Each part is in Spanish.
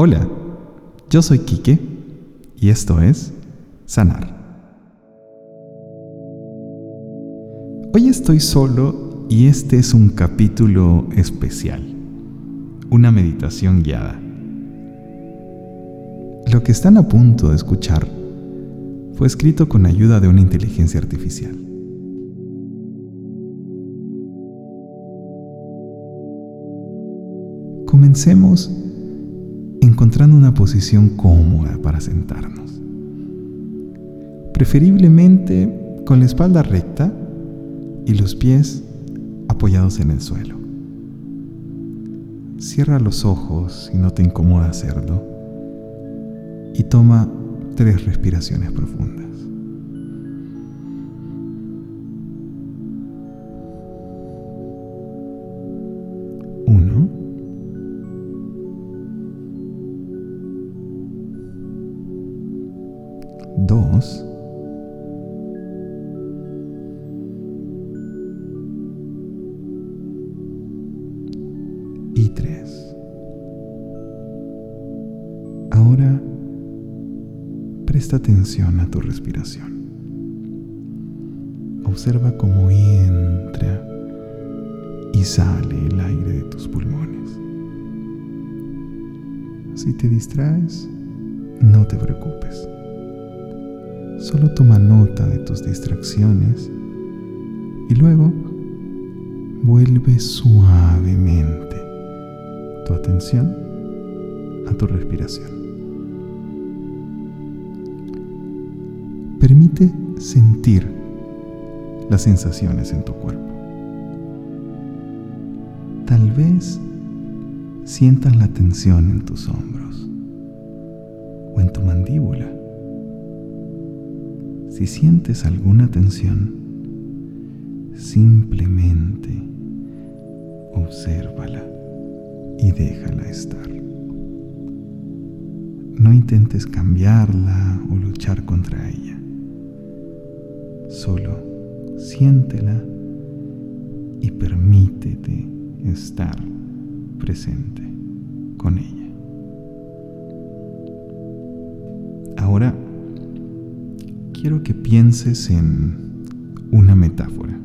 Hola, yo soy Quique y esto es Sanar. Hoy estoy solo y este es un capítulo especial, una meditación guiada. Lo que están a punto de escuchar fue escrito con ayuda de una inteligencia artificial. Comencemos encontrando una posición cómoda para sentarnos. Preferiblemente con la espalda recta y los pies apoyados en el suelo. Cierra los ojos si no te incomoda hacerlo y toma tres respiraciones profundas. Presta atención a tu respiración. Observa cómo entra y sale el aire de tus pulmones. Si te distraes, no te preocupes. Solo toma nota de tus distracciones y luego vuelve suavemente tu atención a tu respiración. Permite sentir las sensaciones en tu cuerpo. Tal vez sientas la tensión en tus hombros o en tu mandíbula. Si sientes alguna tensión, simplemente obsérvala y déjala estar. No intentes cambiarla o luchar contra ella. Solo siéntela y permítete estar presente con ella. Ahora quiero que pienses en una metáfora.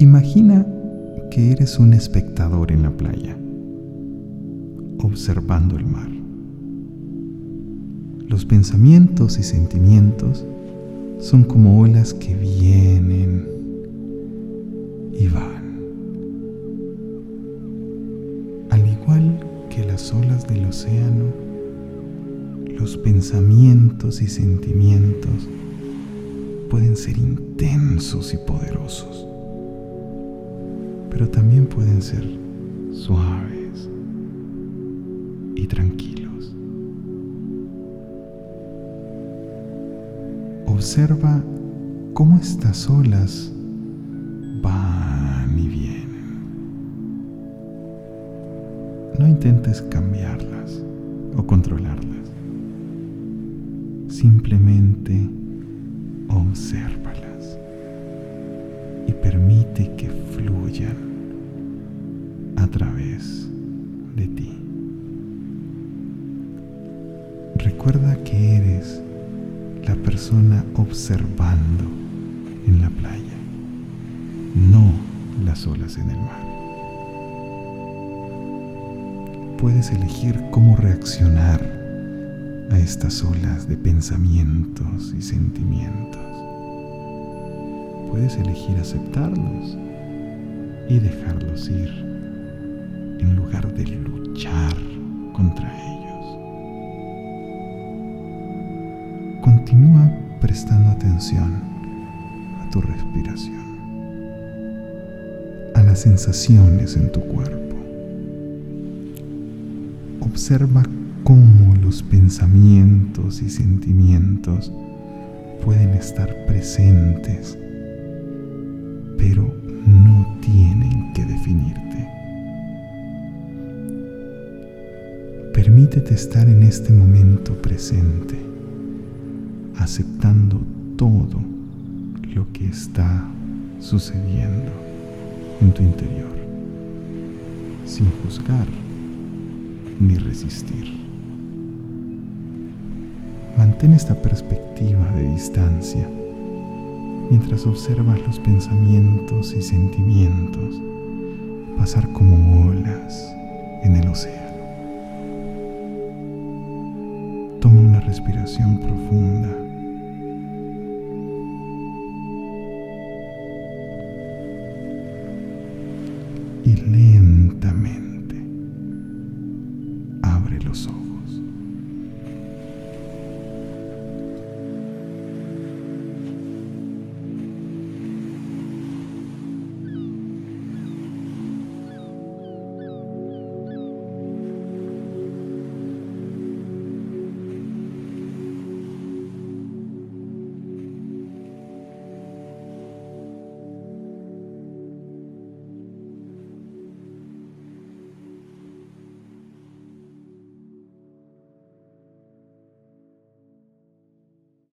Imagina que eres un espectador en la playa, observando el mar. Los pensamientos y sentimientos son como olas que vienen y van. Al igual que las olas del océano, los pensamientos y sentimientos pueden ser intensos y poderosos, pero también pueden ser suaves y tranquilos. Observa cómo estas olas van y vienen. No intentes cambiarlas o controlarlas. Simplemente obsérvalas y permite que fluyan a través de ti. Recuerda que eres la persona observando en la playa, no las olas en el mar. Puedes elegir cómo reaccionar a estas olas de pensamientos y sentimientos. Puedes elegir aceptarlos y dejarlos ir en lugar de luchar contra ellos. Prestando atención a tu respiración, a las sensaciones en tu cuerpo. Observa cómo los pensamientos y sentimientos pueden estar presentes, pero no tienen que definirte. Permítete estar en este momento presente, aceptando todo lo que está sucediendo en tu interior, sin juzgar ni resistir. Mantén esta perspectiva de distancia mientras observas los pensamientos y sentimientos pasar como olas en el océano. Toma una respiración profunda.